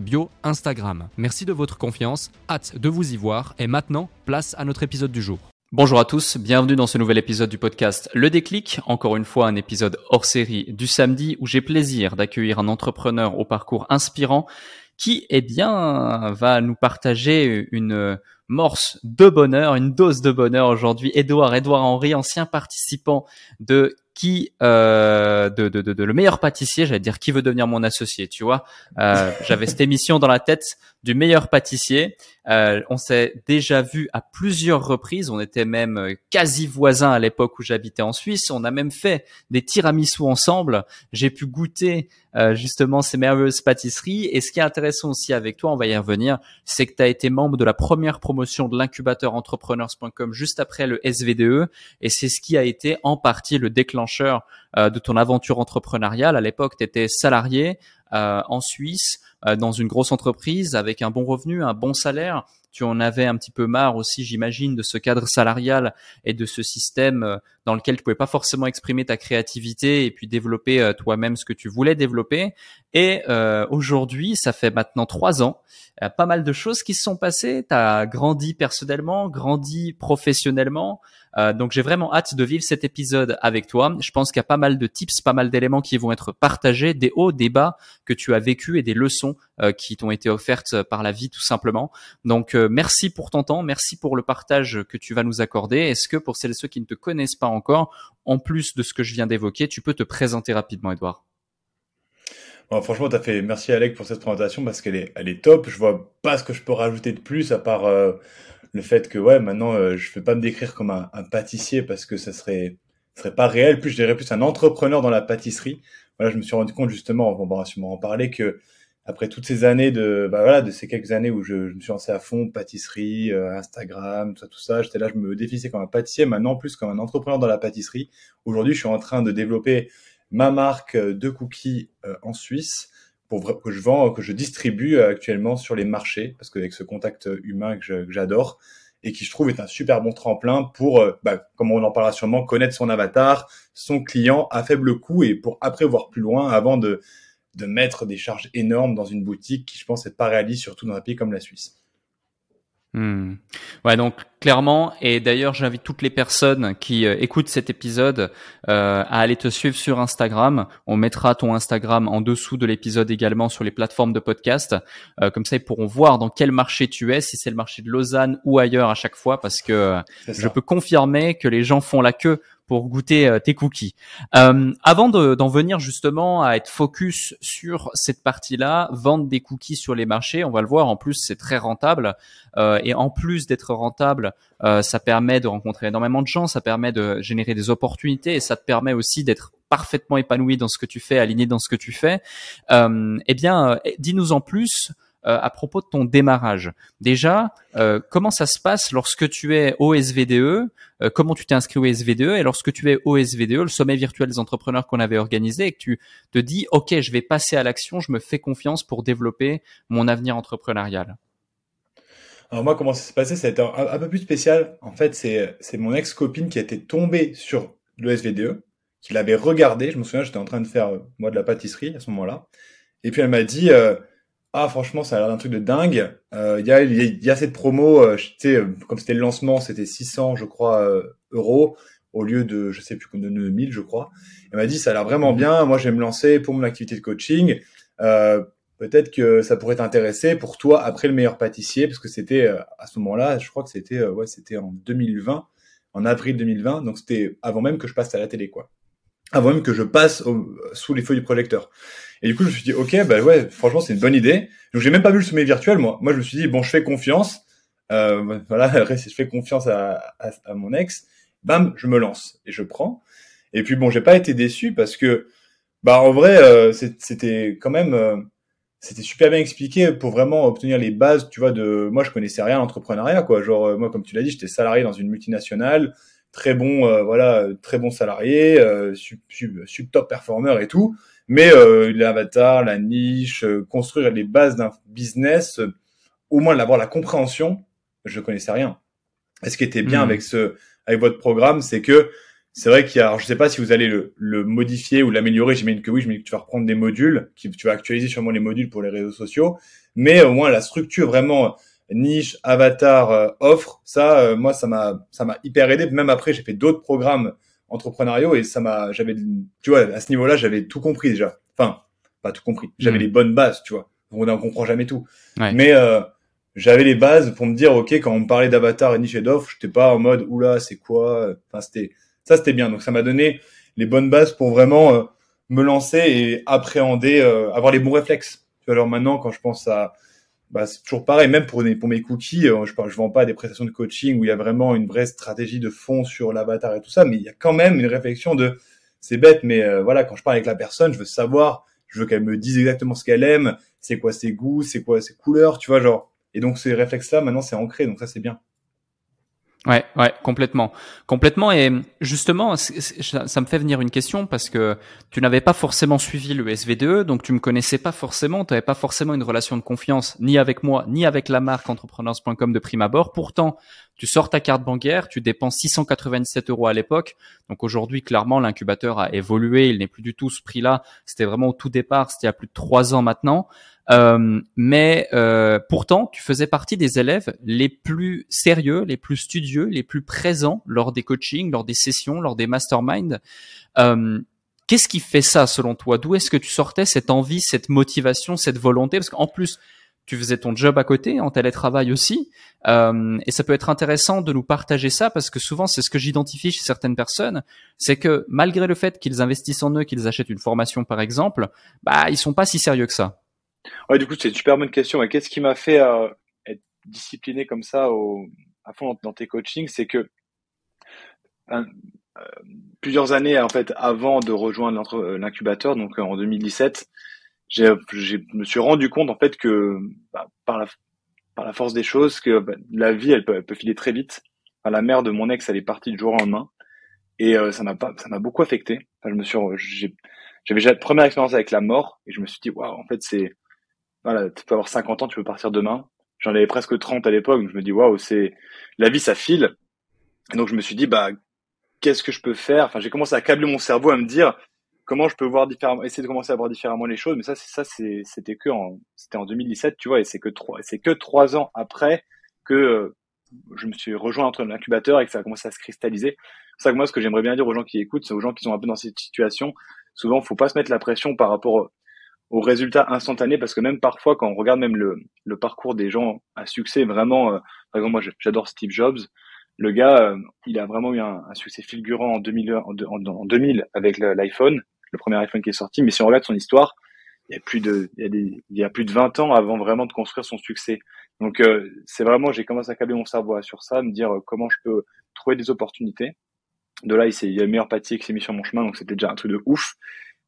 bio Instagram. Merci de votre confiance, hâte de vous y voir et maintenant, place à notre épisode du jour. Bonjour à tous, bienvenue dans ce nouvel épisode du podcast Le Déclic, encore une fois un épisode hors série du samedi où j'ai plaisir d'accueillir un entrepreneur au parcours inspirant qui, eh bien, va nous partager une morse de bonheur, une dose de bonheur aujourd'hui. Edouard, Edouard Henry, ancien participant de qui euh, de, de, de, le meilleur pâtissier, j'allais dire qui veut devenir mon associé, tu vois. Euh, J'avais cette émission dans la tête du meilleur pâtissier. Euh, on s'est déjà vu à plusieurs reprises. On était même euh, quasi voisins à l'époque où j'habitais en Suisse. On a même fait des tiramisu ensemble. J'ai pu goûter euh, justement ces merveilleuses pâtisseries. Et ce qui est intéressant aussi avec toi, on va y revenir, c'est que tu as été membre de la première promotion de l'incubateur entrepreneurs.com juste après le SVDE. Et c'est ce qui a été en partie le déclencheur euh, de ton aventure entrepreneuriale. À l'époque, tu étais salarié en Suisse euh, dans une grosse entreprise avec un bon revenu, un bon salaire. Tu en avais un petit peu marre aussi, j'imagine, de ce cadre salarial et de ce système euh, dans lequel tu pouvais pas forcément exprimer ta créativité et puis développer euh, toi-même ce que tu voulais développer. Et aujourd'hui, ça fait maintenant trois ans, pas mal de choses qui se sont passées. Tu as grandi personnellement, grandi professionnellement. Euh, donc j'ai vraiment hâte de vivre cet épisode avec toi. Je pense qu'il y a pas mal de tips, pas mal d'éléments qui vont être partagés, des hauts, des bas que tu as vécu et des leçons euh, qui t'ont été offertes par la vie tout simplement. Donc euh, merci pour ton temps, merci pour le partage que tu vas nous accorder. Est-ce que pour celles et ceux qui ne te connaissent pas encore, en plus de ce que je viens d'évoquer, tu peux te présenter rapidement, Edouard Franchement, as fait merci Alec pour cette présentation parce qu'elle est, elle est top. Je vois pas ce que je peux rajouter de plus à part le fait que ouais maintenant euh, je vais pas me décrire comme un, pâtissier parce que ça serait serait pas réel. Plus je dirais plus un entrepreneur dans la pâtisserie. Voilà je me suis rendu compte justement on va sûrement en parler que après toutes ces années de bah voilà de ces quelques années où je, me suis lancé à fond pâtisserie euh, Instagram tout ça tout ça j'étais là je me définissais comme un pâtissier maintenant plus comme un entrepreneur dans la pâtisserie. Aujourd'hui je suis en train de développer ma marque de cookies euh, en Suisse que je vends, que je distribue euh, actuellement sur les marchés, parce qu'avec ce contact humain que j'adore et qui je trouve est un super bon tremplin pour, euh, bah, comme on en parlera sûrement, connaître son avatar, son client à faible coût et pour après voir plus loin avant de, de mettre des charges énormes dans une boutique qui je pense n'est pas réaliste, surtout dans un pays comme la Suisse. Hmm. Ouais, donc clairement, et d'ailleurs j'invite toutes les personnes qui euh, écoutent cet épisode euh, à aller te suivre sur Instagram. On mettra ton Instagram en dessous de l'épisode également sur les plateformes de podcast. Euh, comme ça, ils pourront voir dans quel marché tu es, si c'est le marché de Lausanne ou ailleurs à chaque fois, parce que je peux confirmer que les gens font la queue pour goûter euh, tes cookies. Euh, avant d'en venir justement à être focus sur cette partie-là, vendre des cookies sur les marchés, on va le voir. En plus, c'est très rentable euh, et en plus d'être rentable, ça permet de rencontrer énormément de gens, ça permet de générer des opportunités et ça te permet aussi d'être parfaitement épanoui dans ce que tu fais, aligné dans ce que tu fais. eh bien, dis-nous en plus euh, à propos de ton démarrage. Déjà, euh, comment ça se passe lorsque tu es au SVDE euh, Comment tu t'es inscrit au SVDE Et lorsque tu es au SVDE, le sommet virtuel des entrepreneurs qu'on avait organisé, et que tu te dis, OK, je vais passer à l'action, je me fais confiance pour développer mon avenir entrepreneurial alors moi, comment ça s'est passé? Ça a été un, peu plus spécial. En fait, c'est mon ex-copine qui était tombée sur le SVDE, qui l'avait regardé. Je me souviens, j'étais en train de faire, moi, de la pâtisserie à ce moment-là. Et puis elle m'a dit, ah franchement ça a l'air d'un truc de dingue. Euh, il y, a, y, a, cette promo, euh, euh, comme c'était le lancement, c'était 600 je crois euros au lieu de je sais plus de 1000 je crois. Elle m'a dit ça a l'air vraiment mhm. bien. Moi je vais me lancer pour mon activité de coaching. Euh, peut-être que ça pourrait t'intéresser pour toi après le meilleur pâtissier, parce que c'était à ce moment-là, je crois que c'était ouais, c'était en 2020, en avril 2020, donc c'était avant même que je passe à la télé, quoi. Avant même que je passe sous les feux du projecteur. Et du coup, je me suis dit, ok, bah ouais, franchement, c'est une bonne idée. Donc, j'ai même pas vu le sommet virtuel, moi. Moi, je me suis dit, bon, je fais confiance. Euh, voilà, je fais confiance à, mon ex. Bam, je me lance et je prends. Et puis bon, j'ai pas été déçu parce que, bah, en vrai, euh, c'était quand même, euh, c'était super bien expliqué pour vraiment obtenir les bases. Tu vois, de, moi, je connaissais rien à l'entrepreneuriat, quoi. Genre, moi, comme tu l'as dit, j'étais salarié dans une multinationale, très bon, euh, voilà, très bon salarié, sub, sub, sub top performer et tout. Mais l'avatar, la niche, construire les bases d'un business, au moins d'avoir la compréhension, je connaissais rien. Et ce qui était bien hmm. avec ce, avec votre programme, c'est que c'est vrai qu'il y a, alors je sais pas si vous allez le, le modifier ou l'améliorer. J'imagine que oui. Dis que tu vas reprendre des modules, qui, tu vas actualiser sûrement les modules pour les réseaux sociaux. Mais au moins la structure vraiment niche, avatar, euh, offre, ça, euh, moi, ça m'a, ça m'a hyper aidé. Même après, j'ai fait d'autres programmes entrepreneuriaux et ça m'a, j'avais, tu vois, à ce niveau-là, j'avais tout compris déjà. Enfin, pas tout compris. J'avais hmm. les bonnes bases, tu vois. On n'en comprend jamais tout. Mais euh, j'avais les bases pour me dire, ok, quand on me parlait d'avatar et niche et d'offre, j'étais pas en mode, oula, c'est quoi Enfin, c'était ça, c'était bien. Donc, ça m'a donné les bonnes bases pour vraiment euh, me lancer et appréhender, euh, avoir les bons réflexes. Alors maintenant, quand je pense à, bah, c'est toujours pareil, même pour, pour mes cookies, euh, je ne je vends pas des prestations de coaching où il y a vraiment une vraie stratégie de fond sur l'avatar et tout ça, mais il y a quand même une réflexion de, c'est bête, mais voilà, quand je parle avec la personne, je veux savoir, je veux qu'elle me dise exactement ce qu'elle aime, c'est quoi ses goûts, c'est quoi ses couleurs, tu vois, genre. Et donc ces réflexes-là, maintenant, c'est ancré, donc ça, c'est bien. Ouais, ouais, complètement, complètement. Et justement, ça me fait venir une question parce que tu n'avais pas forcément suivi le SV2, donc tu me connaissais pas forcément, tu n'avais pas forcément une relation de confiance ni avec moi, ni avec la marque entrepreneurs.com de prime abord. Pourtant, tu sors ta carte bancaire, tu dépenses 697 euros à l'époque. Donc aujourd'hui, clairement, l'incubateur a évolué, il n'est plus du tout ce prix-là. C'était vraiment au tout départ, c'était il y a plus de trois ans maintenant. Euh, mais euh, pourtant, tu faisais partie des élèves les plus sérieux, les plus studieux, les plus présents lors des coachings, lors des sessions, lors des masterminds. Euh, Qu'est-ce qui fait ça selon toi? D'où est-ce que tu sortais cette envie, cette motivation, cette volonté? Parce qu'en plus, tu faisais ton job à côté, en télétravail aussi, euh, et ça peut être intéressant de nous partager ça parce que souvent c'est ce que j'identifie chez certaines personnes, c'est que malgré le fait qu'ils investissent en eux, qu'ils achètent une formation par exemple, bah ils sont pas si sérieux que ça. Ouais, du coup, c'est une super bonne question. Et qu'est-ce qui m'a fait euh, être discipliné comme ça au, à fond dans, tes coachings C'est que euh, plusieurs années en fait avant de rejoindre l'incubateur, donc en 2017, j'ai, je me suis rendu compte en fait que bah, par la par la force des choses que bah, la vie elle peut, elle peut filer très vite. Enfin, la mère de mon ex elle est partie du jour au lendemain et euh, ça m'a pas ça m'a beaucoup affecté. Enfin, je me suis j'ai, j'avais déjà la première expérience avec la mort et je me suis dit waouh en fait c'est voilà, tu peux avoir 50 ans, tu peux partir demain. J'en avais presque 30 à l'époque, donc je me dis waouh, c'est la vie, ça file. Et donc je me suis dit bah qu'est-ce que je peux faire? Enfin, j'ai commencé à câbler mon cerveau à me dire comment je peux voir différemment, essayer de commencer à voir différemment les choses. Mais ça, ça, c'était que en, c'était en 2017, tu vois, et c'est que trois, c'est que trois ans après que euh, je me suis rejoint entre l'incubateur et que ça a commencé à se cristalliser. C'est ça que moi, ce que j'aimerais bien dire aux gens qui écoutent, c'est aux gens qui sont un peu dans cette situation. Souvent, faut pas se mettre la pression par rapport au résultat instantané parce que même parfois quand on regarde même le, le parcours des gens à succès vraiment euh, par exemple moi j'adore Steve Jobs. Le gars euh, il a vraiment eu un, succès fulgurant en 2000 en, en 2000 avec l'iPhone le premier iPhone qui est sorti. Mais si on regarde son histoire il y a plus de il y a, des, il y a plus de 20 ans avant vraiment de construire son succès. Donc euh, c'est vraiment j'ai commencé à câbler mon cerveau sur ça me dire comment je peux trouver des opportunités. De là il, il y a le meilleur pâtissier qui s'est mis sur mon chemin donc c'était déjà un truc de ouf.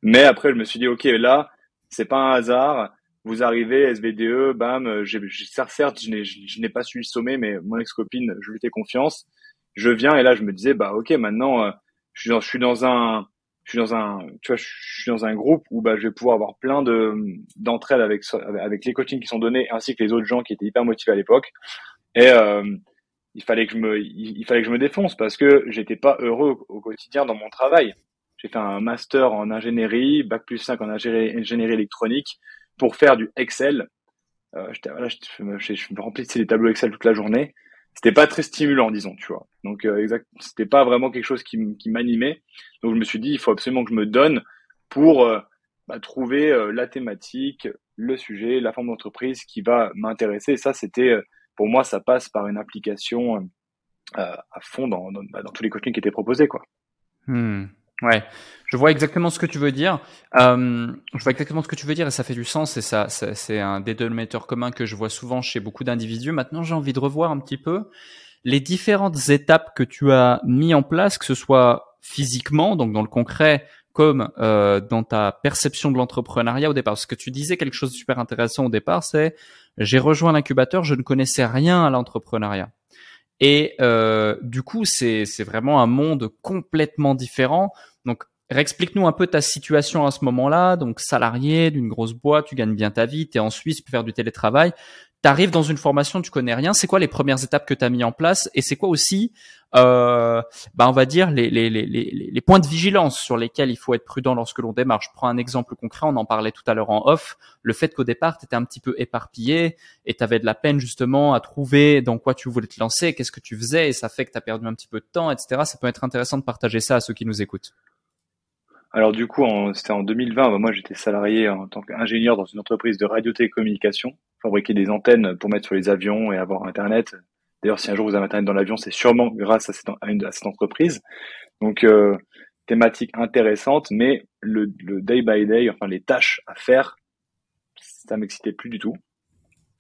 Mais après je me suis dit ok là c'est pas un hasard. Vous arrivez, SVDE, bam, j'ai, certes, je n'ai, pas suivi le sommet, mais mon ex-copine, je lui fais confiance. Je viens et là, je me disais, bah, ok, maintenant, euh, je suis dans, je suis dans un, je suis dans un, tu vois, je suis dans un groupe où bah, je vais pouvoir avoir plein de d'entraide avec avec les coachings qui sont donnés ainsi que les autres gens qui étaient hyper motivés à l'époque. Et euh, il fallait que je me, il, fallait que je me défonce parce que j'étais pas heureux au quotidien dans mon travail. J'ai fait un master en ingénierie, bac plus 5 en ingénierie, électronique pour faire du Excel. Euh, voilà, je, me remplissais les tableaux Excel toute la journée. C'était pas très stimulant, disons, tu vois. Donc, euh, exact, c'était pas vraiment quelque chose qui, qui m'animait. Donc, je me suis dit, il faut absolument que je me donne pour euh, bah, trouver euh, la thématique, le sujet, la forme d'entreprise qui va m'intéresser. Ça, c'était, pour moi, ça passe par une application à fond dans, dans, bah, dans, tous les coachings qui étaient proposés, quoi. Hmm. Ouais, je vois exactement ce que tu veux dire. Euh, je vois exactement ce que tu veux dire et ça fait du sens et ça, c'est un dénominateur commun que je vois souvent chez beaucoup d'individus. Maintenant, j'ai envie de revoir un petit peu les différentes étapes que tu as mis en place, que ce soit physiquement, donc dans le concret, comme euh, dans ta perception de l'entrepreneuriat au départ. Parce que tu disais quelque chose de super intéressant au départ, c'est j'ai rejoint l'incubateur, je ne connaissais rien à l'entrepreneuriat. Et euh, du coup, c'est vraiment un monde complètement différent. Donc, Explique-nous un peu ta situation à ce moment-là. Donc, salarié d'une grosse boîte, tu gagnes bien ta vie, tu es en Suisse, tu peux faire du télétravail tu arrives dans une formation, tu connais rien, c'est quoi les premières étapes que tu as mis en place et c'est quoi aussi, euh, bah on va dire, les, les, les, les, points de vigilance sur lesquels il faut être prudent lorsque l'on démarre? Je prends un exemple concret, on en parlait tout à l'heure en off, le fait qu'au départ, tu étais un petit peu éparpillé et tu avais de la peine justement à trouver dans quoi tu voulais te lancer, qu'est-ce que tu faisais et ça fait que tu as perdu un petit peu de temps, etc. Ça peut être intéressant de partager ça à ceux qui nous écoutent. Alors du coup, c'était en 2020. Bah, moi, j'étais salarié en tant qu'ingénieur dans une entreprise de radiotélécommunication, fabriquer des antennes pour mettre sur les avions et avoir Internet. D'ailleurs, si un jour vous avez Internet dans l'avion, c'est sûrement grâce à cette, entreprise. Donc, euh, thématique intéressante, mais le, day by day, enfin les tâches à faire, ça m'excitait plus du tout.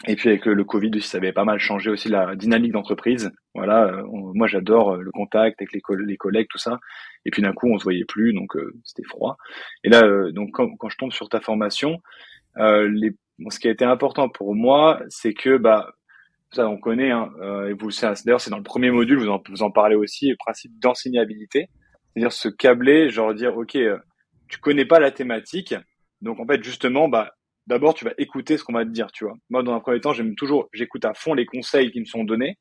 Et puis avec le, Covid aussi, ça avait pas mal changé aussi la dynamique d'entreprise. Voilà, euh, moi j'adore euh, le contact avec les, collègues, tout ça. Et puis d'un coup, on se voyait plus, donc c'était froid. Et là, donc quand, je tombe sur ta formation, les, ce qui a été important pour moi, c'est que bah ça on connaît. Hein, et vous, d'ailleurs, c'est dans le premier module, vous en, vous en parlez aussi, le principe d'enseignabilité, c'est-à-dire se câbler, genre dire, ok, tu connais pas la thématique, donc en fait justement, bah d'abord tu vas écouter ce qu'on va te dire, tu vois. Moi, dans un premier temps, j'aime toujours, j'écoute à fond les conseils qui me sont donnés,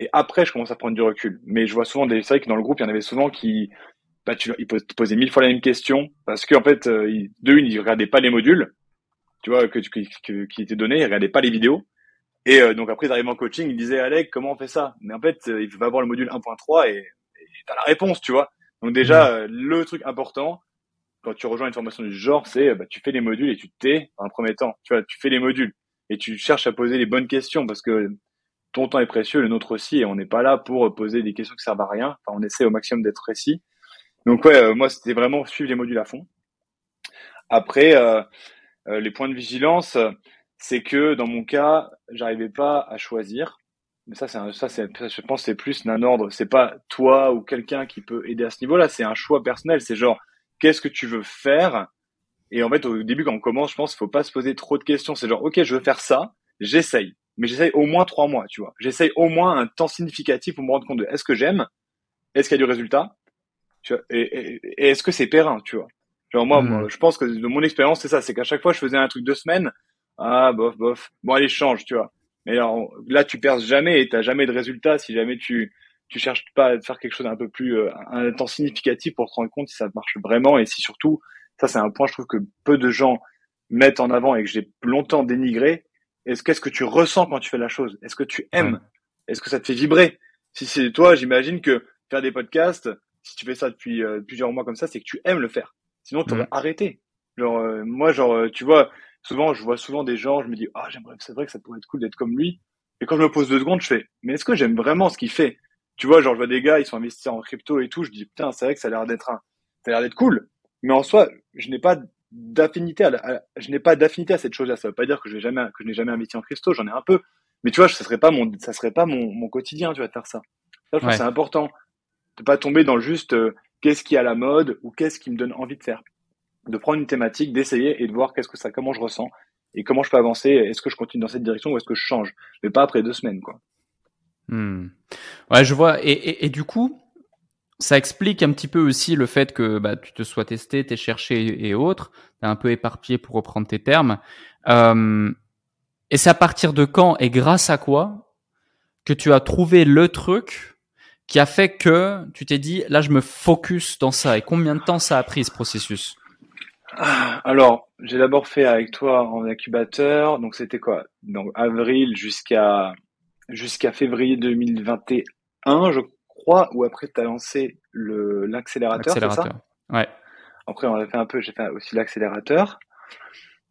et après, je commence à prendre du recul. Mais je vois souvent des, c'est vrai que dans le groupe, il y en avait souvent qui, bah, tu, ils posaient mille fois la même question, parce qu'en fait, euh, ils, de une, ils regardaient pas les modules, tu vois, que, que, qui étaient donnés, ils regardaient pas les vidéos. Et euh, donc après, ils arrivaient en coaching, ils disaient, Alec, comment on fait ça? Mais en fait, euh, il va voir le module 1.3 et t'as la réponse, tu vois. Donc déjà, mmh. le truc important, quand tu rejoins une formation du genre, c'est bah, tu fais les modules et tu t'es en premier temps. Tu vois, tu fais les modules et tu cherches à poser les bonnes questions parce que ton temps est précieux, le nôtre aussi, et on n'est pas là pour poser des questions qui servent à rien. Enfin, on essaie au maximum d'être précis. Donc ouais, euh, moi c'était vraiment suivre les modules à fond. Après, euh, euh, les points de vigilance, c'est que dans mon cas, j'arrivais pas à choisir. Mais ça, c'est ça, c'est, je pense, c'est plus d'un ordre. C'est pas toi ou quelqu'un qui peut aider à ce niveau-là. C'est un choix personnel. C'est genre, qu'est-ce que tu veux faire? Et en fait, au début, quand on commence, je pense faut pas se poser trop de questions. C'est genre, ok, je veux faire ça, j'essaye, mais j'essaye au moins trois mois, tu vois. J'essaye au moins un temps significatif pour me rendre compte de est-ce que j'aime, est-ce qu'il y a du résultat, tu vois, et, est-ce que c'est périn, tu vois? Genre moi, moi, hmm. je pense que de mon expérience, c'est ça, c'est qu'à chaque fois, je faisais un truc deux semaines, ah bof bof, bon allez change, tu vois. Mais alors, là, tu perds jamais et t'as jamais de résultat si jamais tu tu cherches pas à faire quelque chose un peu plus euh, un temps significatif pour te rendre compte si ça marche vraiment et si surtout ça c'est un point je trouve que peu de gens mettent en avant et que j'ai longtemps dénigré. Est-ce qu'est-ce que tu ressens quand tu fais la chose? Est-ce que tu aimes? Est-ce que ça te fait vibrer? Si c'est toi j'imagine que faire des podcasts si tu fais ça depuis euh, plusieurs mois comme ça c'est que tu aimes le faire sinon tu aurais arrêté genre euh, moi genre tu vois souvent je vois souvent des gens je me dis ah j'aimerais c'est vrai que ça pourrait être cool d'être comme lui et quand je me pose deux secondes je fais mais est-ce que j'aime vraiment ce qu'il fait? Tu vois, genre, je vois des gars, ils sont investisseurs en crypto et tout, je dis, putain, c'est vrai que ça a l'air d'être un, ça a l'air d'être cool. Mais en soi, je n'ai pas d'affinité à, je n'ai pas d'affinité à cette chose-là. Ça veut pas dire que je n'ai jamais, que je n'ai jamais investi en crypto, j'en ai un peu. Mais tu vois, ça serait pas mon, ça serait pas mon, mon quotidien, tu vois, de faire ça. Ça, je pense c'est important. De pas tomber dans le juste, euh, qu'est-ce qui est à la mode ou qu'est-ce qui me donne envie de faire. De prendre une thématique, d'essayer et de voir qu'est-ce que ça, comment je ressens et comment je peux avancer. Est-ce que je continue dans cette direction ou est-ce que je change? Mais pas après deux semaines, quoi. Hmm. Ouais, je vois. Et, du coup, ça explique un petit peu aussi le fait que bah, tu te sois testé, t'es cherché et autres, t'es un peu éparpillé pour reprendre tes termes. Euh, et c'est à partir de quand et grâce à quoi que tu as trouvé le truc qui a fait que tu t'es dit là je me focus dans ça. Et combien de temps ça a pris ce processus? Ah, Alors j'ai d'abord fait avec toi en incubateur. Donc c'était quoi? Donc avril jusqu'à jusqu'à février 2021, je crois, ou après tu as lancé le l'accélérateur, c'est ça? Ouais. Après on a fait un peu, j'ai fait aussi l'accélérateur.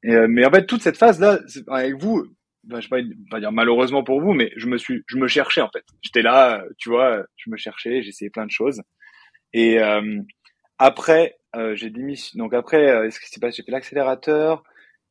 Et, mais en fait, toute cette phase-là, avec vous, bah, je vais pas, dire malheureusement pour vous, mais je me suis, je me cherchais en fait. J'étais là, tu vois, je me cherchais, j'essayais plein de choses. Et euh, après, euh, j'ai démissionné. Donc après, euh, ce qui s'est passé, j'ai fait l'accélérateur.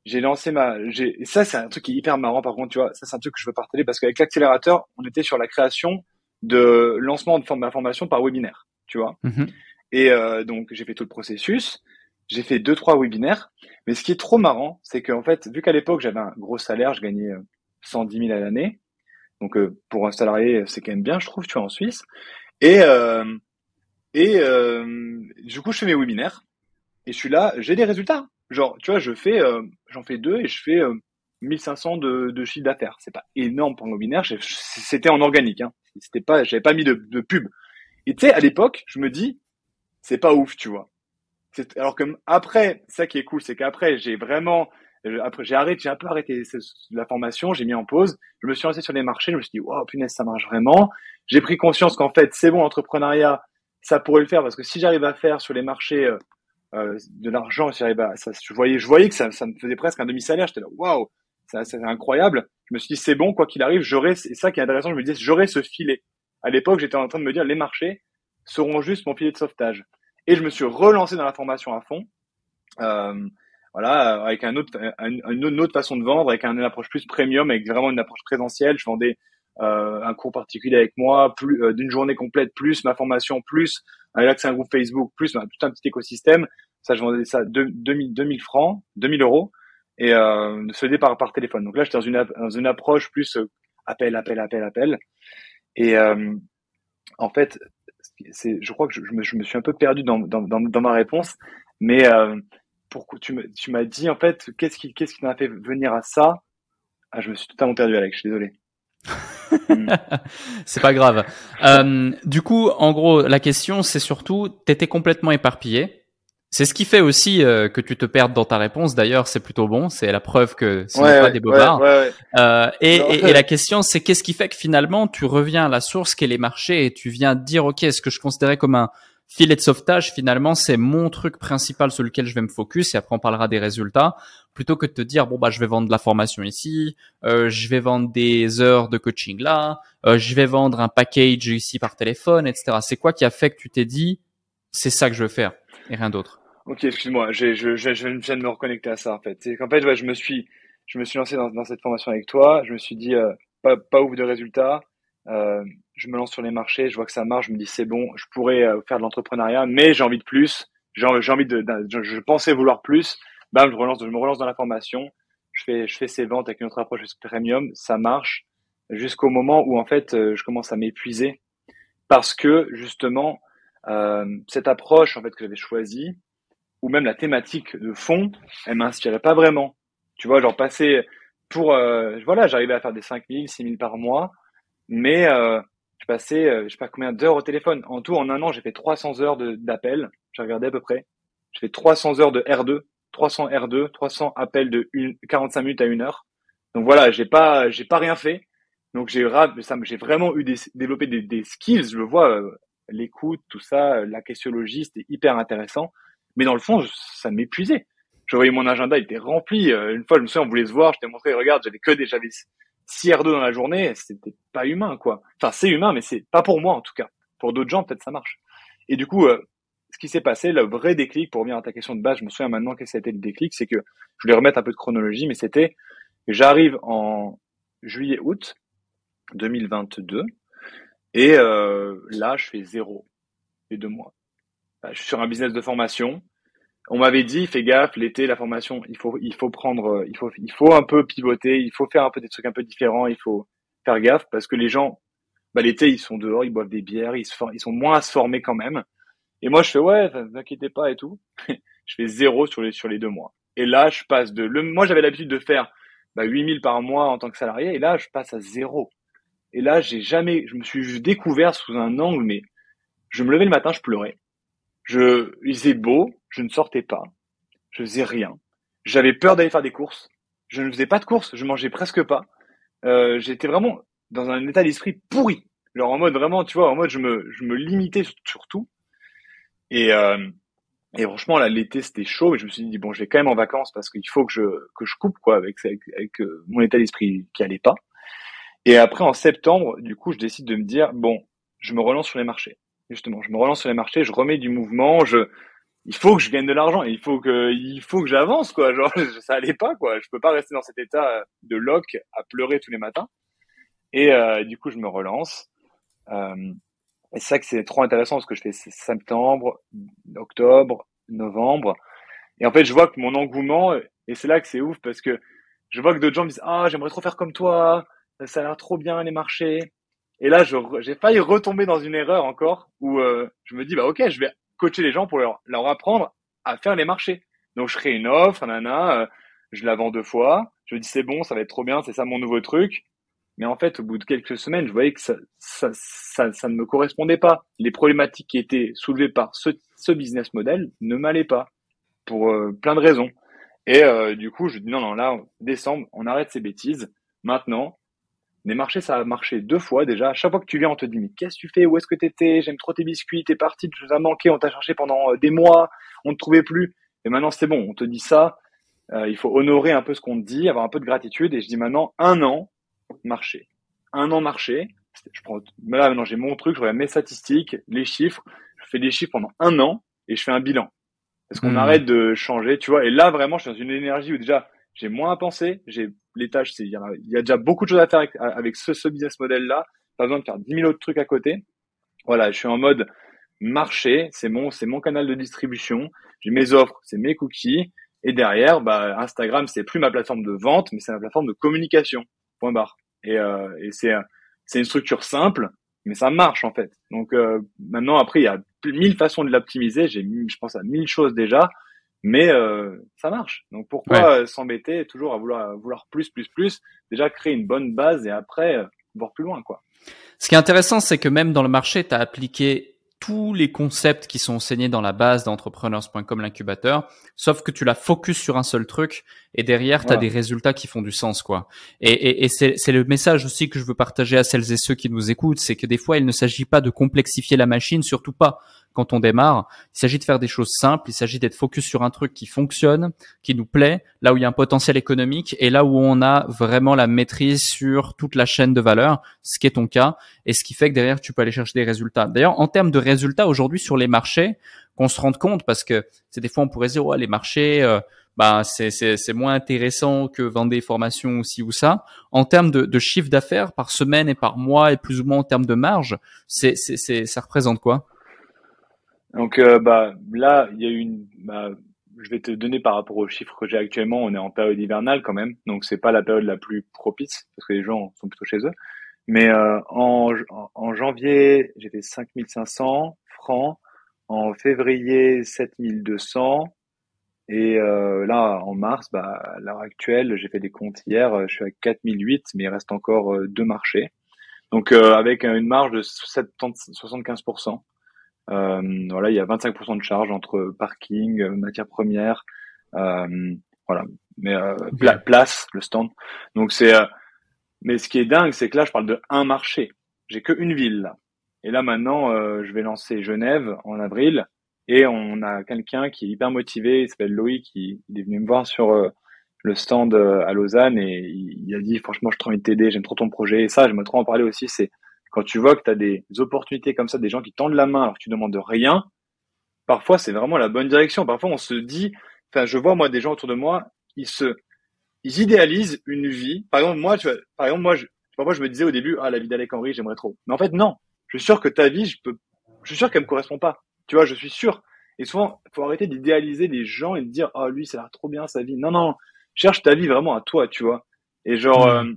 J'ai lancé ma, j'ai, et ça c'est un truc qui est hyper marrant par contre, tu vois, ça c'est un truc que je veux partager parce qu'avec l'accélérateur, on était sur la création de lancement de ma formation par webinaire, tu vois. Mm-hmm. Et euh, donc j'ai fait tout le processus. J'ai fait deux trois webinaires, mais ce qui est trop marrant, c'est qu'en fait, vu qu'à l'époque j'avais un gros salaire, je gagnais 110 000 à l'année, donc euh, pour un salarié c'est quand même bien, je trouve, tu vois, en Suisse. Et euh, et euh, du coup, je fais mes webinaires et je suis là, j'ai des résultats. Genre, tu vois, je fais, euh, j'en fais deux et je fais 1500 de, de chiffre d'affaires. C'est pas énorme pour un webinaire. C'était en organique. Hein. C'était pas, j'avais pas mis de, de pub. Et tu sais, à l'époque, je me dis, c'est pas ouf, tu vois. Alors que après, ça qui est cool, c'est qu'après, j'ai vraiment, après, j'ai arrêté, j'ai un peu arrêté la formation, j'ai mis en pause, je me suis lancé sur les marchés, je me suis dit, wow, punaise, ça marche vraiment. J'ai pris conscience qu'en fait, c'est bon, l'entrepreneuriat, ça pourrait le faire parce que si j'arrive à faire sur les marchés euh, euh de l'argent, si j'arrive à, ça, je voyais, je voyais que ça, ça me faisait presque un demi-salaire. J'étais là, waouh, c'est incroyable. Je me suis dit, c'est bon, quoi qu'il arrive, j'aurai, et ça qui est intéressant, je me disais, j'aurai ce filet. À l'époque, j'étais en train de me dire, les marchés seront juste mon filet de sauvetage. Et je me suis relancé dans la formation à fond. Euh, voilà, avec un autre, une autre façon de vendre, avec une approche plus premium, avec vraiment une approche présentielle. Je vendais euh, un cours particulier avec moi, plus euh, d'une journée complète, plus ma formation, plus un accès à un groupe Facebook, plus tout un petit écosystème. Ça, je vendais ça 2000, 2000 francs, 2000 euros, et euh, se par, par téléphone. Donc là, j'étais dans une, dans une approche plus euh, appel, appel, appel, appel. Et euh, en fait, c'est, je crois que je, me, suis un peu perdu dans, ma réponse, mais euh, tu, m'as dit en fait, qu'est-ce qui, m'a fait venir à ça? Ah, Je me suis totalement perdu, Alex. Je suis désolé. c'est pas grave. Euh, du coup, en gros, la question, c'est surtout, t'étais complètement éparpillé. C'est ce qui fait aussi euh, que tu te perdes dans ta réponse. D'ailleurs, c'est plutôt bon. C'est la preuve que ce n'est pas des bobards. euh, et, et, la question, c'est qu'est-ce qui fait que finalement, tu reviens à la source qu'est les marchés et tu viens dire, OK, ce que je considérais comme un filet de sauvetage, finalement, c'est mon truc principal sur lequel je vais me focus et après on parlera des résultats, plutôt que de te dire, bon, bah, je vais vendre de la formation ici, euh, je vais vendre des heures de coaching là, euh, je vais vendre un package ici par téléphone, etc. C'est quoi qui a fait que tu t'es dit, c'est ça que je veux faire et rien d'autre? Ok, excuse-moi, je, je, je, je, viens de me reconnecter à ça en fait. C'est qu'en fait, ouais, je me suis, je me suis lancé dans, dans, cette formation avec toi. Je me suis dit euh, pas, pas ouf de résultats. Euh, je me lance sur les marchés, je vois que ça marche, je me dis c'est bon, je pourrais euh, faire de l'entrepreneuriat, mais j'ai envie de plus, j'ai envie de, je, pensais vouloir plus, bam, je relance, je me relance dans la formation, je fais, je fais ces ventes avec une autre approche premium, ça marche, jusqu'au moment où en fait euh, je commence à m'épuiser parce que justement euh, cette approche en fait que j'avais choisie ou même la thématique de fond, elle m'inspirait pas vraiment. Tu vois, genre passer pour euh, voilà, j'arrivais à faire des 5000, 6000 par mois, mais euh, je passais, euh, je sais pas combien d'heures au téléphone. En tout, en un an, j'ai fait 300 heures d'appels. J'ai regardé à peu près. J'ai fait 300 heures de R2, 300 R2, 300 appels de une, 45 minutes à une heure. Donc voilà, j'ai pas, j'ai pas rien fait. Donc j'ai vraiment eu développé des, skills. Je le vois, euh, l'écoute, tout ça, euh, la questiologie, c'était hyper intéressant. Mais dans le fond, ça m'épuisait. Je voyais mon agenda, il était rempli. Une fois, je me souviens, on voulait se voir. Je t'ai montré, regarde, j'avais que des, j'avais 6 R2 dans la journée, c'était pas humain, quoi. Enfin, c'est humain, mais c'est pas pour moi, en tout cas. Pour d'autres gens, peut-être ça marche. Et du coup, euh, ce qui s'est passé, le vrai déclic, pour revenir à ta question de base, je me souviens maintenant que ça a été le déclic, c'est que je voulais remettre un peu de chronologie, mais c'était, j'arrive en juillet-août 2022, et euh, là, je fais zéro les deux mois. Je suis sur un business de formation, on m'avait dit fais gaffe l'été la formation il faut il faut prendre euh, il faut il faut un peu pivoter il faut faire un peu des trucs un peu différents il faut faire gaffe parce que les gens bah l'été ils sont dehors ils boivent des bières ils se ils sont moins à se former quand même. Et moi je fais ouais ne inquiétez pas et tout. Je fais zéro sur les sur les deux mois. Et là je passe de le moi j'avais l'habitude de faire bah, 8000 par mois en tant que salarié et là je passe à zéro. Et là j'ai jamais je me suis découvert sous un angle mais je me levais le matin je pleurais je, il faisait beau, je ne sortais pas, je faisais rien. J'avais peur d'aller faire des courses. Je ne faisais pas de courses, je mangeais presque pas. Euh, j'étais vraiment dans un état d'esprit pourri. Genre en mode vraiment, tu vois, en mode je me, je me limitais sur, tout. Et, euh, Et franchement, là, l'été, c'était chaud, mais je me suis dit, bon, je vais quand même en vacances parce qu'il faut que je, que je coupe, quoi, avec, avec, euh, mon état d'esprit qui allait pas. Et après, en septembre, du coup, je décide de me dire, bon, je me relance sur les marchés. Justement, je me relance sur les marchés, je remets du mouvement, il faut que je gagne de l'argent, il faut que, j'avance, quoi. Genre, ça allait pas, quoi. Je peux pas rester dans cet état de lock à pleurer tous les matins. Et euh, du coup, je me relance. Euh, et c'est ça que c'est trop intéressant parce que je fais septembre, octobre, novembre. Et en fait, je vois que mon engouement, et c'est là que c'est ouf parce que je vois que d'autres gens me disent Ah, j'aimerais trop faire comme toi, ça a l'air trop bien les marchés. Et là, j'ai failli retomber dans une erreur encore où euh, je me dis Bah, ok, je vais coacher les gens pour leur, leur apprendre à faire les marchés. Donc, je crée une offre, nana, euh, je la vends deux fois. Je me dis C'est bon, ça va être trop bien, c'est ça mon nouveau truc. Mais en fait, au bout de quelques semaines, je voyais que ça, ça, ça, ne me correspondait pas. Les problématiques qui étaient soulevées par ce, ce business model ne m'allaient pas pour euh, plein de raisons. Et du coup, je dis non, non, là, décembre, on arrête ces bêtises. Maintenant, les marchés, ça a marché deux fois déjà. À chaque fois que tu viens, on te dit mais qu'est-ce que tu fais? Où est-ce que tu étais J'aime trop tes biscuits. T'es parti, tu nous as manqué. On t'a cherché pendant euh, des mois. On ne te trouvait plus. Et maintenant, c'est bon. On te dit ça. Euh, il faut honorer un peu ce qu'on te dit, avoir un peu de gratitude. Et je dis maintenant, un an, marché. Un an marché. Je prends, là, maintenant, j'ai mon truc, je regarde mes statistiques, les chiffres. Je fais des chiffres pendant un an et je fais un bilan. Est-ce qu'on hmm. arrête de changer, tu vois. Et là, vraiment, je suis dans une énergie où déjà, j'ai moins à penser. J'ai les tâches, il y, a, déjà beaucoup de choses à faire avec, ce, ce business model-là. Pas besoin de faire 10 000 autres trucs à côté. Voilà, je suis en mode marché. C'est mon, c'est mon canal de distribution. J'ai mes offres, c'est mes cookies. Et derrière, bah, Instagram, c'est plus ma plateforme de vente, mais c'est ma plateforme de communication. Point barre. Et, euh, et c'est c'est une structure simple, mais ça marche en fait. Donc euh, maintenant après il y a mille façons de l'optimiser. J'ai je pense à mille choses déjà, mais euh, ça marche. Donc pourquoi euh, s'embêter toujours à vouloir à vouloir plus plus plus? Déjà créer une bonne base et après euh, voir plus loin quoi. Ce qui est intéressant, c'est que même dans le marché, tu as appliqué tous les concepts qui sont enseignés dans la base d'entrepreneurs.com l'incubateur, sauf que tu la focus sur un seul truc et derrière tu as des résultats qui font du sens quoi. Et, et, et c'est le message aussi que je veux partager à celles et ceux qui nous écoutent, c'est que des fois il ne s'agit pas de complexifier la machine, surtout pas quand on démarre. Il s'agit de faire des choses simples, il s'agit d'être focus sur un truc qui fonctionne, qui nous plaît, là où il y a un potentiel économique et là où on a vraiment la maîtrise sur toute la chaîne de valeur, ce qui est ton cas, et ce qui fait que derrière tu peux aller chercher des résultats. D'ailleurs, en termes de résultats aujourd'hui sur les marchés, qu'on se rende compte parce que c'est des fois on pourrait dire ouais, les marchés euh, bah c'est moins intéressant que vendre des formations ou ci ou ça. En termes de, chiffre d'affaires par semaine et par mois et plus ou moins en termes de marge, c'est ça représente quoi? Donc euh, bah là, il y a une bah, je vais te donner par rapport aux chiffres que j'ai actuellement, on est en période hivernale quand même, donc c'est pas la période la plus propice parce que les gens sont plutôt chez eux. Mais euh, en, en janvier, j'ai fait 5500 francs, en février 7200 et euh, là en mars, bah, à l'heure actuelle, j'ai fait des comptes hier, je suis à 4008, mais il reste encore deux marchés. Donc avec une marge de 70, 75%. Euh, voilà, il y a 25% de charge entre parking, euh, matières premières, euh, voilà, mais place, le stand. Donc c'est, mais ce qui est dingue, c'est que là, je parle de un marché. J'ai que une ville là. Et là maintenant, je vais lancer Genève en avril. Et on a quelqu'un qui est hyper motivé, il s'appelle Loïc, il, il, est venu me voir sur le stand à Lausanne et il, il, a dit franchement je trop envie de t'aider, j'aime trop ton projet. Et ça, j'aimerais trop en parler aussi, c'est quand tu vois que tu as des opportunités comme ça, des gens qui tendent la main alors que tu demandes rien, parfois c'est vraiment la bonne direction. Parfois on se dit, enfin je vois moi des gens autour de moi, ils se, ils idéalisent une vie. Par exemple moi, tu vois, par exemple moi, je, parfois je me disais au début, ah la vie d'Alec Henry, j'aimerais trop. Mais en fait non, je suis sûr que ta vie, je peux, je suis sûr qu'elle me correspond pas. Tu vois, je suis sûr. Et souvent, faut arrêter d'idéaliser les gens et de dire, ah lui, ça a l'air trop bien sa vie. Non non, cherche ta vie vraiment à toi, tu vois. Et genre, mmh. euh,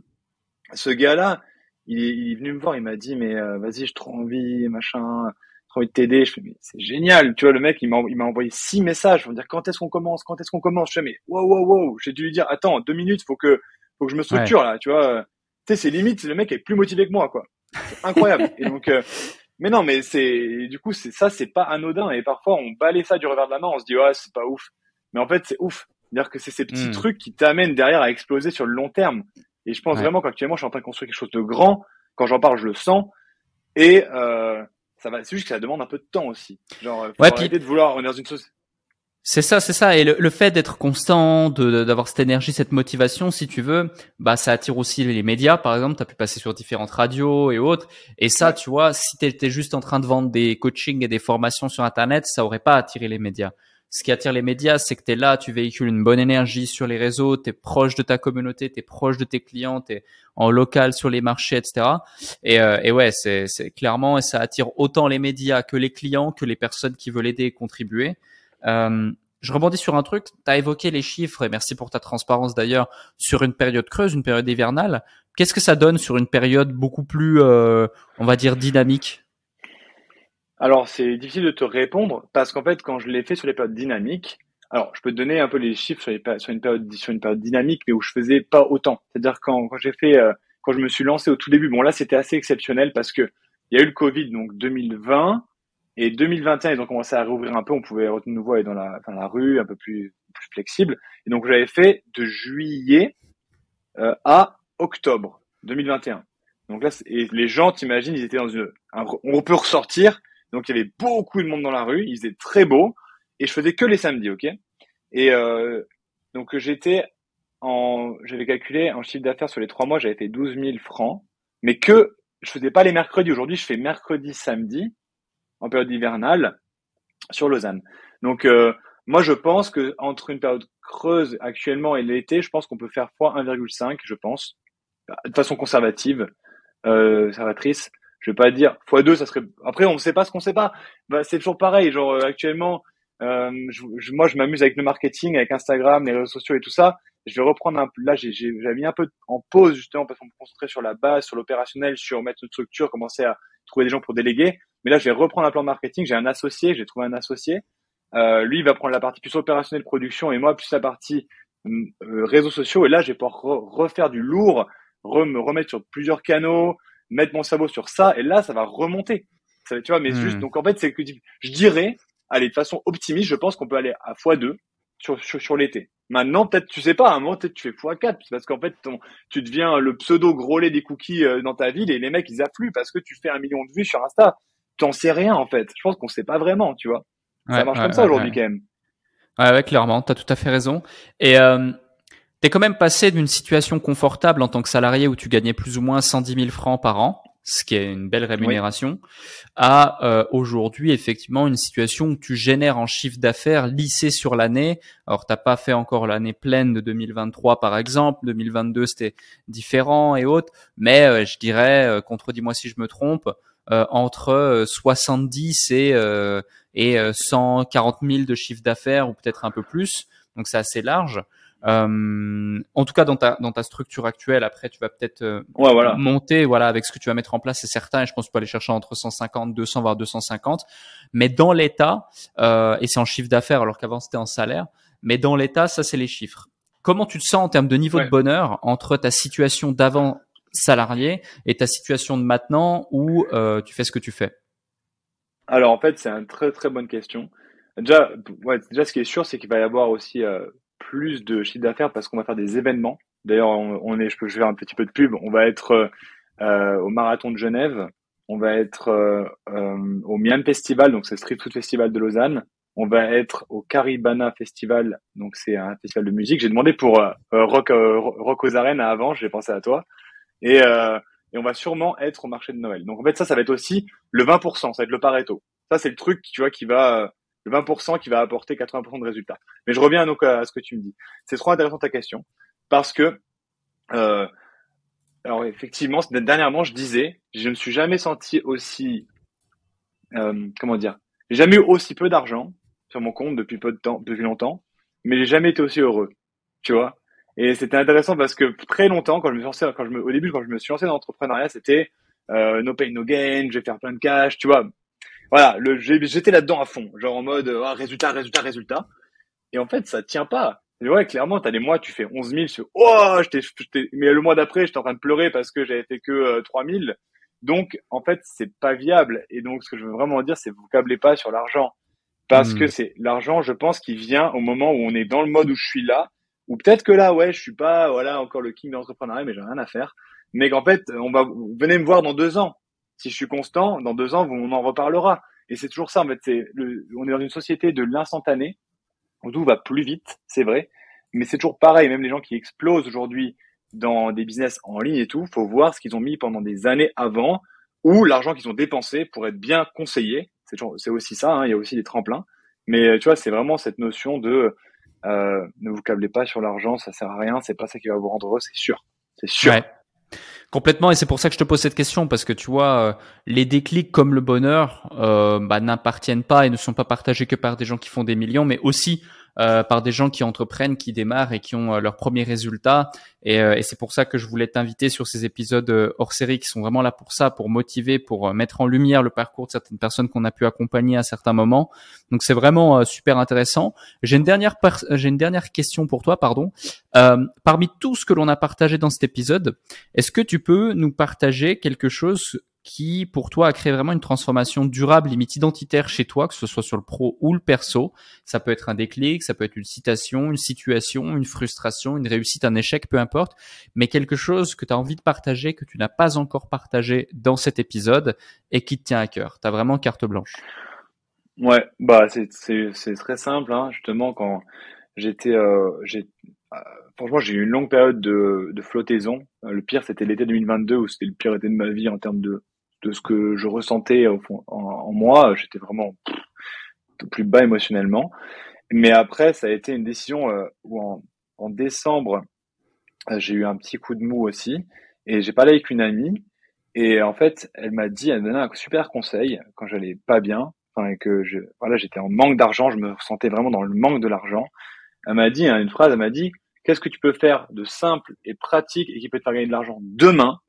ce gars-là, il est, venu me voir, il m'a dit mais euh, vas-y, j'ai trop envie, machin, trop envie de t'aider. Je fais mais c'est génial, tu vois le mec, il m'a il m'a envoyé six messages pour me dire quand est-ce qu'on commence, quand est-ce qu'on commence? Je fais mais wow wow wow, j'ai dû lui dire attends deux minutes, faut que faut que je me structure là, tu vois. Tu sais c'est limite, le mec est plus motivé que moi quoi. C'est incroyable. et donc euh, mais non, mais c'est du coup c'est ça, c'est pas anodin et parfois on balaye ça du revers de la main, on se dit ouais c'est pas ouf, mais en fait c'est ouf. C'est-à-dire que c'est ces petits hmm. trucs qui t'amènent derrière à exploser sur le long terme. Et je pense vraiment qu'actuellement, je suis en train de construire quelque chose de grand. Quand j'en parle, je le sens. Et euh, ça va. C'est juste que ça demande un peu de temps aussi. Genre, faut arrêter de vouloir. On est dans une société. C'est ça, c'est ça. Et le, fait d'être constant, d'avoir cette énergie, cette motivation, si tu veux, bah ça attire aussi les médias. Par exemple, tu as pu passer sur différentes radios et autres. Et ça, tu vois, si tu étais juste en train de vendre des coachings et des formations sur Internet, ça aurait pas attiré les médias. Ce qui attire les médias, c'est que tu es là, tu véhicules une bonne énergie sur les réseaux, tu es proche de ta communauté, tu es proche de tes clients, tu es en local sur les marchés, etc. Et, euh, et ouais, c'est clairement, ça attire autant les médias que les clients, que les personnes qui veulent aider et contribuer. Euh, je rebondis sur un truc, tu as évoqué les chiffres, et merci pour ta transparence d'ailleurs, sur une période creuse, une période hivernale. Qu'est-ce que ça donne sur une période beaucoup plus, euh, on va dire, dynamique? Alors, c'est difficile de te répondre, parce qu'en fait, quand je l'ai fait sur les périodes dynamiques, alors, je peux te donner un peu les chiffres sur, une, période, sur une période dynamique, mais où je faisais pas autant. C'est-à-dire quand, quand j'ai fait, euh, quand je me suis lancé au tout début, bon là, c'était assez exceptionnel parce que il y a eu le Covid, donc 2020, et 2021, ils ont commencé à rouvrir un peu. On pouvait de nouveau aller dans la, dans la rue, un peu plus, plus flexible. Et donc, j'avais fait de juillet euh, à octobre 2021. Donc là, et les gens, t'imagines, ils étaient dans une, on peut ressortir. Donc il y avait beaucoup de monde dans la rue. Il faisait très beau et je faisais que les samedis, ok? Et euh, donc j'étais en, j'avais calculé en chiffre d'affaires sur les trois mois, j'avais fait 12 000 francs, mais que je faisais pas les mercredis. Aujourd'hui, je fais mercredi, samedi en période hivernale sur Lausanne. Donc euh, moi je pense que entre une période creuse actuellement et l'été, je pense qu'on peut faire fois 1,5, je pense, de façon conservative, euh, conservatrice. Je vais pas dire fois 2, ça serait. Après on sait pas ce qu'on sait pas. Bah, c'est toujours pareil. Genre euh, actuellement, euh, je, moi je m'amuse avec le marketing, avec Instagram, les réseaux sociaux et tout ça. Je vais reprendre un. Là j'ai mis un peu en pause justement parce qu'on me concentrer sur la base, sur l'opérationnel, sur mettre une structure, commencer à trouver des gens pour déléguer. Mais là, je vais reprendre un plan marketing. J'ai un associé, j'ai trouvé un associé. Euh, lui, il va prendre la partie plus opérationnelle production et moi plus la partie euh, réseaux sociaux. Et là, je vais pouvoir refaire du lourd, me remettre sur plusieurs canaux, mettre mon sabot sur ça. Et là, ça va remonter. Ça, tu vois, mais hmm. juste. Donc en fait, c'est que je dirais, allez, de façon optimiste, je pense qu'on peut aller à x2 sur, sur, sur l'été. Maintenant, peut-être, tu sais pas, à un moment, peut-être tu fais x4, parce qu'en fait, ton, tu deviens le pseudo gros lait des cookies euh, dans ta ville et les mecs, ils affluent parce que tu fais un million de vues sur Insta t'en sais rien en fait. Je pense qu'on sait pas vraiment, tu vois. ça marche comme ça aujourd'hui quand même. Ouais, ouais, clairement, t'as tout à fait raison. Et euh, t'es quand même passé d'une situation confortable en tant que salarié où tu gagnais plus ou moins 110 000 francs par an, ce qui est une belle rémunération, à euh, aujourd'hui effectivement une situation où tu génères en chiffre d'affaires lissé sur l'année. Alors t'as pas fait encore l'année pleine de 2023 par exemple, 2022 c'était différent et autres, mais euh, je dirais, euh, contredis-moi si je me trompe, euh, entre 70 euh, et et 140 000 de chiffre d'affaires ou peut-être un peu plus. Donc c'est assez large. Euh, en tout cas, dans ta dans ta structure actuelle, après, tu vas peut-être euh, voilà. monter, voilà, avec ce que tu vas mettre en place, c'est certain. Et je pense que tu peux aller chercher entre 150, 200 voire 250. Mais dans l'état, euh, et c'est en chiffre d'affaires alors qu'avant c'était en salaire. Mais dans l'état, ça c'est les chiffres. Comment tu te sens en termes de niveau de bonheur entre ta situation d'avant salarié et ta situation de maintenant où euh, tu fais ce que tu fais? Alors en fait, c'est une très très bonne question. Déjà, ouais, déjà ce qui est sûr, c'est qu'il va y avoir aussi euh, plus de chiffre d'affaires parce qu'on va faire des événements. D'ailleurs, on, est, je peux faire un petit peu de pub. On va être euh, au marathon de Genève. On va être au Miam Festival, donc c'est Street Food Festival de Lausanne. On va être au Caribana Festival, donc c'est un festival de musique. J'ai demandé pour Rock, Rock aux arènes avant, j'ai pensé à toi. Et, euh, et on va sûrement être au marché de Noël. Donc en fait ça, ça va être aussi le 20%, ça va être le Pareto. Ça c'est le truc, tu vois, qui va le 20% qui va apporter 80% de résultats. Mais je reviens donc à ce que tu me dis. C'est trop intéressant ta question parce que euh, alors effectivement, dernièrement je disais, je ne me suis jamais senti aussi euh, comment dire, j'ai jamais eu aussi peu d'argent sur mon compte depuis peu de temps, depuis longtemps, mais j'ai jamais été aussi heureux. Tu vois et c'était intéressant parce que très longtemps, quand je me suis quand je me, au début, quand je me suis lancé dans l'entrepreneuriat, c'était euh, no pain no gain, je vais faire plein de cash, tu vois. Voilà, le, j'étais là-dedans à fond, genre en mode ah, résultat, résultat, résultat. Et en fait, ça tient pas. Et ouais, clairement, t'as des mois, tu fais 11 000, tu fais, oh, j'étais, mais le mois d'après, j'étais en train de pleurer parce que j'avais fait que euh, 3 000. Donc, en fait, c'est pas viable. Et donc, ce que je veux vraiment dire, c'est vous câblez pas sur l'argent. Parce hmm. que c'est l'argent, je pense, qui vient au moment où on est dans le mode où je suis là ou peut-être que là, ouais, je suis pas, voilà, encore le king de l'entrepreneuriat, mais j'ai rien à faire. Mais qu'en fait, on va, venez me voir dans deux ans. Si je suis constant, dans deux ans, on en reparlera. Et c'est toujours ça, en fait. Le, on est dans une société de l'instantané. tout va plus vite, c'est vrai, mais c'est toujours pareil. Même les gens qui explosent aujourd'hui dans des business en ligne et tout, faut voir ce qu'ils ont mis pendant des années avant ou l'argent qu'ils ont dépensé pour être bien conseillés. C'est aussi ça. Hein, il y a aussi des tremplins. Mais tu vois, c'est vraiment cette notion de euh, ne vous câblez pas sur l'argent, ça sert à rien. C'est pas ça qui va vous rendre heureux, c'est sûr. C'est sûr. Complètement, et c'est pour ça que je te pose cette question, parce que tu vois, euh, les déclics comme le bonheur euh, bah, n'appartiennent pas et ne sont pas partagés que par des gens qui font des millions, mais aussi euh, par des gens qui entreprennent, qui démarrent et qui ont euh, leurs premiers résultats. Et, euh, et c'est pour ça que je voulais t'inviter sur ces épisodes hors série qui sont vraiment là pour ça, pour motiver, pour mettre en lumière le parcours de certaines personnes qu'on a pu accompagner à certains moments. Donc c'est vraiment super intéressant. J'ai une dernière j'ai une dernière question pour toi, pardon. parmi tout ce que l'on a partagé dans cet épisode, est-ce que tu peux nous partager quelque chose qui, pour toi, a créé vraiment une transformation durable, limite identitaire chez toi, que ce soit sur le pro ou le perso. Ça peut être un déclic, ça peut être une citation, une situation, une frustration, une réussite, un échec, peu importe, mais quelque chose que tu as envie de partager, que tu n'as pas encore partagé dans cet épisode et qui te tient à cœur. Tu as vraiment carte blanche. Ouais, bah c'est très simple, hein. justement, quand j'étais... Euh, euh, franchement, j'ai eu une longue période de, de flottaison. Euh, le pire, c'était l'été 2022 où c'était le pire été de ma vie en termes de, de ce que je ressentais en, moi. J'étais vraiment plus bas émotionnellement. Mais après, ça a été une décision euh, où en, décembre, euh, j'ai eu un petit coup de mou aussi. Et j'ai parlé avec une amie. Et en fait, elle m'a dit, elle m'a donné un super conseil quand j'allais pas bien. Enfin, que voilà, j'étais en manque d'argent. Je me sentais vraiment dans le manque de l'argent. Elle m'a dit hein, une phrase, elle m'a dit, qu'est-ce que tu peux faire de simple et pratique et qui peut te faire gagner de l'argent demain?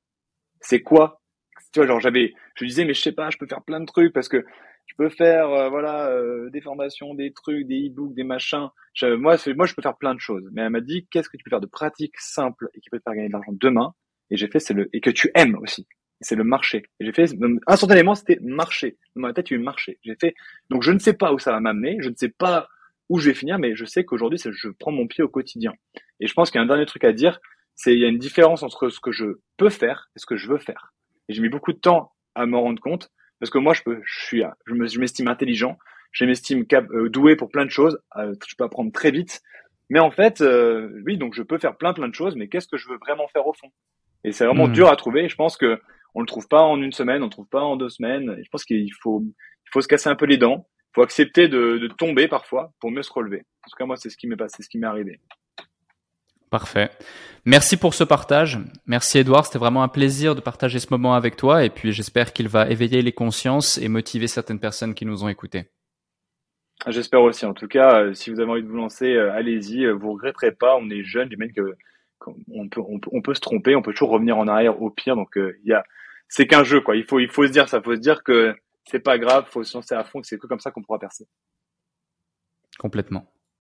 C'est quoi? Tu vois, genre j'avais, je disais, mais je sais pas, je peux faire plein de trucs parce que je peux faire, euh, voilà, euh, des formations, des trucs, des e-books, des machins. moi, moi, je peux faire plein de choses. Mais elle m'a dit, qu'est-ce que tu peux faire de pratique, simple et qui peut te faire gagner de l'argent demain? Et j'ai fait, c'est le, et que tu aimes aussi. C'est le marché. Et j'ai fait, instantanément, c'était marché. Dans ma tête, il y marché. J'ai fait, donc je ne sais pas où ça va m'amener, je ne sais pas où je vais finir, mais je sais qu'aujourd'hui, je prends mon pied au quotidien. Et je pense qu'il y a un dernier truc à dire, c'est il y a une différence entre ce que je peux faire et ce que je veux faire. Et j'ai mis beaucoup de temps à m'en rendre compte parce que moi, je peux, je suis, je m'estime intelligent, je m'estime euh, doué pour plein de choses, euh, je peux apprendre très vite. Mais en fait, euh, oui, donc je peux faire plein plein de choses, mais qu'est-ce que je veux vraiment faire au fond? Et c'est vraiment hmm. dur à trouver. Je pense que on le trouve pas en une semaine, on le trouve pas en deux semaines. Et je pense qu'il faut, il faut se casser un peu les dents. Il faut accepter de, de tomber parfois pour mieux se relever. En tout cas, moi, c'est ce qui m'est passé, c'est ce qui m'est arrivé. Parfait. Merci pour ce partage. Merci Edouard, c'était vraiment un plaisir de partager ce moment avec toi et puis j'espère qu'il va éveiller les consciences et motiver certaines personnes qui nous ont écoutés. J'espère aussi. En tout cas, euh, si vous avez envie de vous lancer, euh, allez-y. Euh, vous regretterez pas. On est jeunes, du même que on peut, on peut, se tromper, on peut toujours revenir en arrière au pire. Donc il y a, c'est qu'un jeu quoi. Il faut, il faut se dire ça. Il faut se dire que c'est pas grave. Il faut se lancer à fond. C'est que comme ça qu'on pourra percer. Complètement.